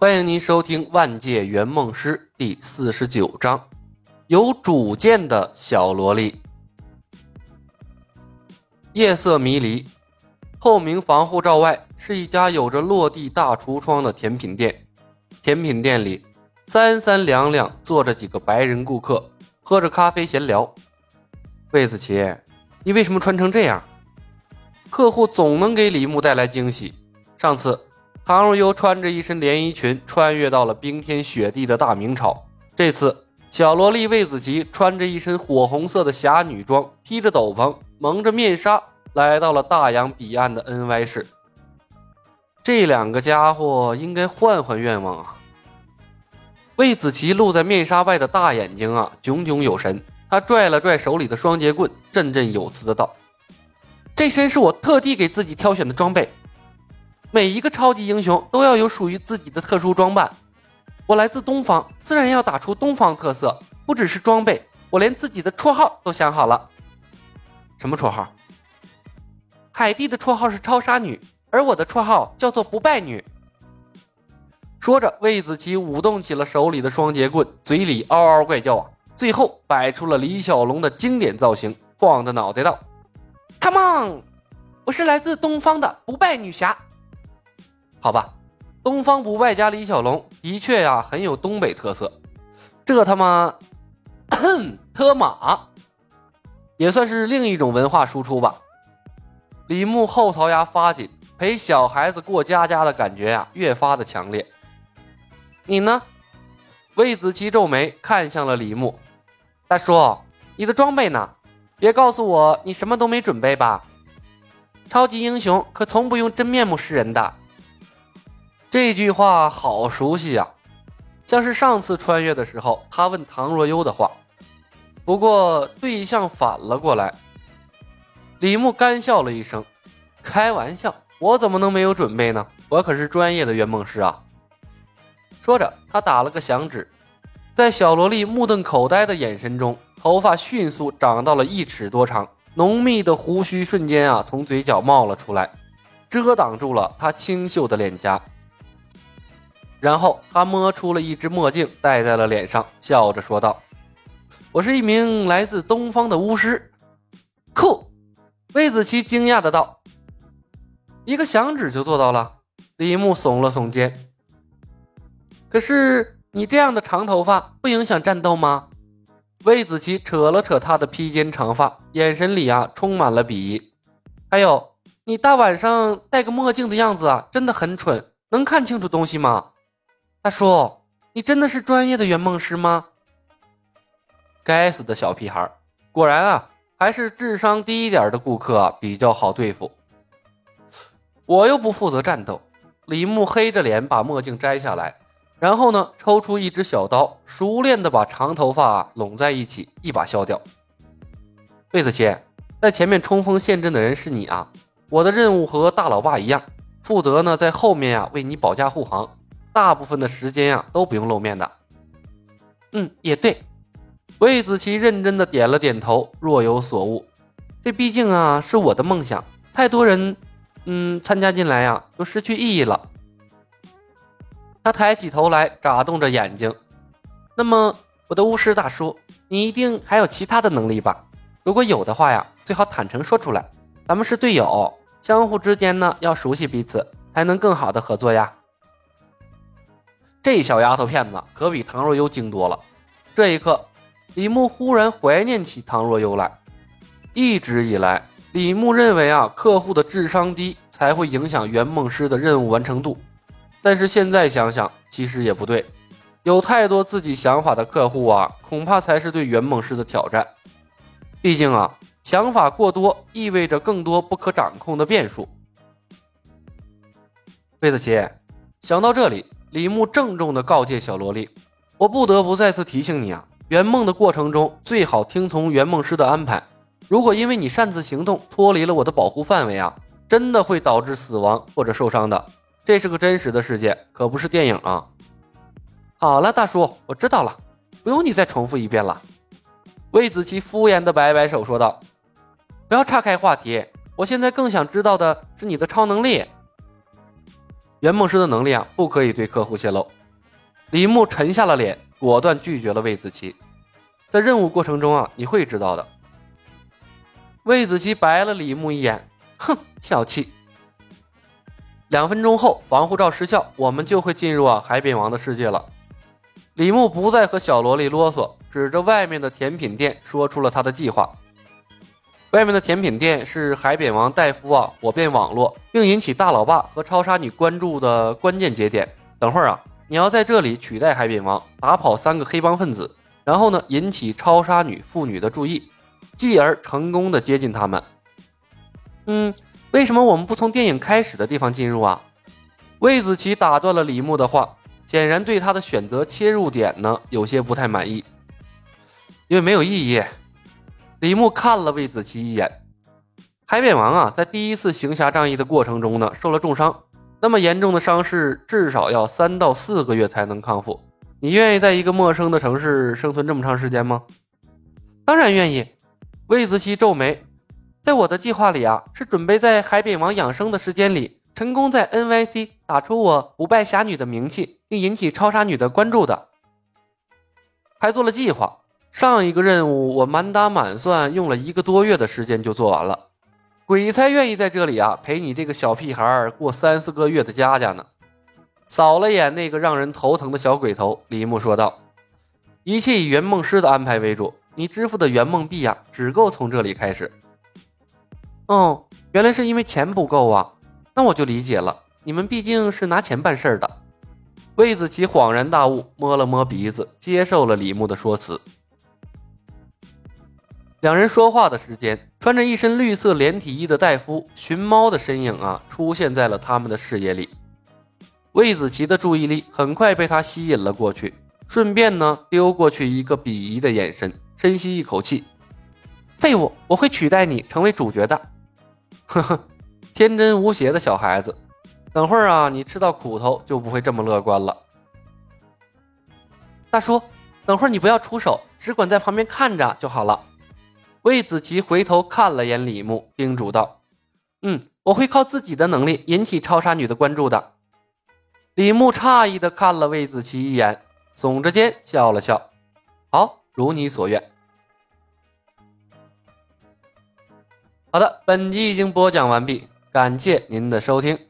欢迎您收听《万界圆梦师》第四十九章，有主见的小萝莉。夜色迷离，透明防护罩外是一家有着落地大橱窗的甜品店。甜品店里三三两两坐着几个白人顾客，喝着咖啡闲聊。魏子琪，你为什么穿成这样？客户总能给李牧带来惊喜。上次。唐若悠穿着一身连衣裙，穿越到了冰天雪地的大明朝。这次，小萝莉魏子琪穿着一身火红色的侠女装，披着斗篷，蒙着面纱，来到了大洋彼岸的 NY 市。这两个家伙应该换换愿望啊！魏子琪露在面纱外的大眼睛啊，炯炯有神。他拽了拽手里的双截棍，振振有词的道：“这身是我特地给自己挑选的装备。”每一个超级英雄都要有属于自己的特殊装扮。我来自东方，自然要打出东方特色。不只是装备，我连自己的绰号都想好了。什么绰号？海蒂的绰号是超杀女，而我的绰号叫做不败女。说着，魏子琪舞动起了手里的双截棍，嘴里嗷嗷怪叫啊！最后摆出了李小龙的经典造型，晃着脑袋道：“Come on，我是来自东方的不败女侠。”好吧，东方不败加李小龙的确呀很有东北特色，这他妈 特马也算是另一种文化输出吧。李牧后槽牙发紧，陪小孩子过家家的感觉呀越发的强烈。你呢？魏子琪皱眉看向了李牧，大叔，你的装备呢？别告诉我你什么都没准备吧？超级英雄可从不用真面目示人的。这句话好熟悉呀，像是上次穿越的时候他问唐若悠的话。不过对象反了过来。李牧干笑了一声：“开玩笑，我怎么能没有准备呢？我可是专业的圆梦师啊！”说着，他打了个响指，在小萝莉目瞪口呆的眼神中，头发迅速长到了一尺多长，浓密的胡须瞬间啊从嘴角冒了出来，遮挡住了她清秀的脸颊。然后他摸出了一只墨镜，戴在了脸上，笑着说道：“我是一名来自东方的巫师。”酷！魏子琪惊讶的道：“一个响指就做到了。”李牧耸了耸肩。可是你这样的长头发不影响战斗吗？魏子琪扯了扯他的披肩长发，眼神里啊充满了鄙夷。还有，你大晚上戴个墨镜的样子啊，真的很蠢，能看清楚东西吗？大叔，你真的是专业的圆梦师吗？该死的小屁孩，果然啊，还是智商低一点的顾客比较好对付。我又不负责战斗。李牧黑着脸把墨镜摘下来，然后呢，抽出一只小刀，熟练的把长头发拢在一起，一把削掉。魏子琪，在前面冲锋陷阵的人是你啊！我的任务和大老爸一样，负责呢在后面啊为你保驾护航。大部分的时间呀都不用露面的。嗯，也对。魏子琪认真的点了点头，若有所悟。这毕竟啊是我的梦想，太多人，嗯，参加进来呀都失去意义了。他抬起头来，眨动着眼睛。那么，我的巫师大叔，你一定还有其他的能力吧？如果有的话呀，最好坦诚说出来。咱们是队友，相互之间呢要熟悉彼此，才能更好的合作呀。这小丫头片子可比唐若悠精多了。这一刻，李牧忽然怀念起唐若悠来。一直以来，李牧认为啊，客户的智商低才会影响圆梦师的任务完成度。但是现在想想，其实也不对。有太多自己想法的客户啊，恐怕才是对圆梦师的挑战。毕竟啊，想法过多意味着更多不可掌控的变数。魏子琪，想到这里。李牧郑重地告诫小萝莉：“我不得不再次提醒你啊，圆梦的过程中最好听从圆梦师的安排。如果因为你擅自行动脱离了我的保护范围啊，真的会导致死亡或者受伤的。这是个真实的世界，可不是电影啊。”好了，大叔，我知道了，不用你再重复一遍了。”魏子琪敷衍地摆摆手说道：“不要岔开话题，我现在更想知道的是你的超能力。”圆梦师的能力啊，不可以对客户泄露。李牧沉下了脸，果断拒绝了魏子琪。在任务过程中啊，你会知道的。魏子琪白了李牧一眼，哼，小气。两分钟后，防护罩失效，我们就会进入啊海扁王的世界了。李牧不再和小萝莉啰嗦，指着外面的甜品店说出了他的计划。外面的甜品店是海扁王戴夫啊火遍网络，并引起大老爸和超杀女关注的关键节点。等会儿啊，你要在这里取代海扁王，打跑三个黑帮分子，然后呢引起超杀女妇女的注意，继而成功的接近他们。嗯。为什么我们不从电影开始的地方进入啊？魏子琪打断了李牧的话，显然对他的选择切入点呢有些不太满意。因为没有意义。李牧看了魏子琪一眼。海扁王啊，在第一次行侠仗义的过程中呢受了重伤，那么严重的伤势至少要三到四个月才能康复。你愿意在一个陌生的城市生存这么长时间吗？当然愿意。魏子琪皱眉。在我的计划里啊，是准备在海扁王养生的时间里，成功在 NYC 打出我不败侠女的名气，并引起超杀女的关注的。还做了计划，上一个任务我满打满算用了一个多月的时间就做完了，鬼才愿意在这里啊陪你这个小屁孩过三四个月的家家呢。扫了眼那个让人头疼的小鬼头，李牧说道：“一切以圆梦师的安排为主，你支付的圆梦币呀，只够从这里开始。”哦，原来是因为钱不够啊，那我就理解了。你们毕竟是拿钱办事儿的。魏子琪恍然大悟，摸了摸鼻子，接受了李牧的说辞。两人说话的时间，穿着一身绿色连体衣的戴夫寻猫的身影啊，出现在了他们的视野里。魏子琪的注意力很快被他吸引了过去，顺便呢丢过去一个鄙夷的眼神，深吸一口气：“废物，我会取代你成为主角的。”呵呵，天真无邪的小孩子，等会儿啊，你吃到苦头就不会这么乐观了。大叔，等会儿你不要出手，只管在旁边看着就好了。魏子琪回头看了眼李牧，叮嘱道：“嗯，我会靠自己的能力引起超杀女的关注的。”李牧诧异的看了魏子琪一眼，耸着肩笑了笑：“好，如你所愿。”好的，本集已经播讲完毕，感谢您的收听。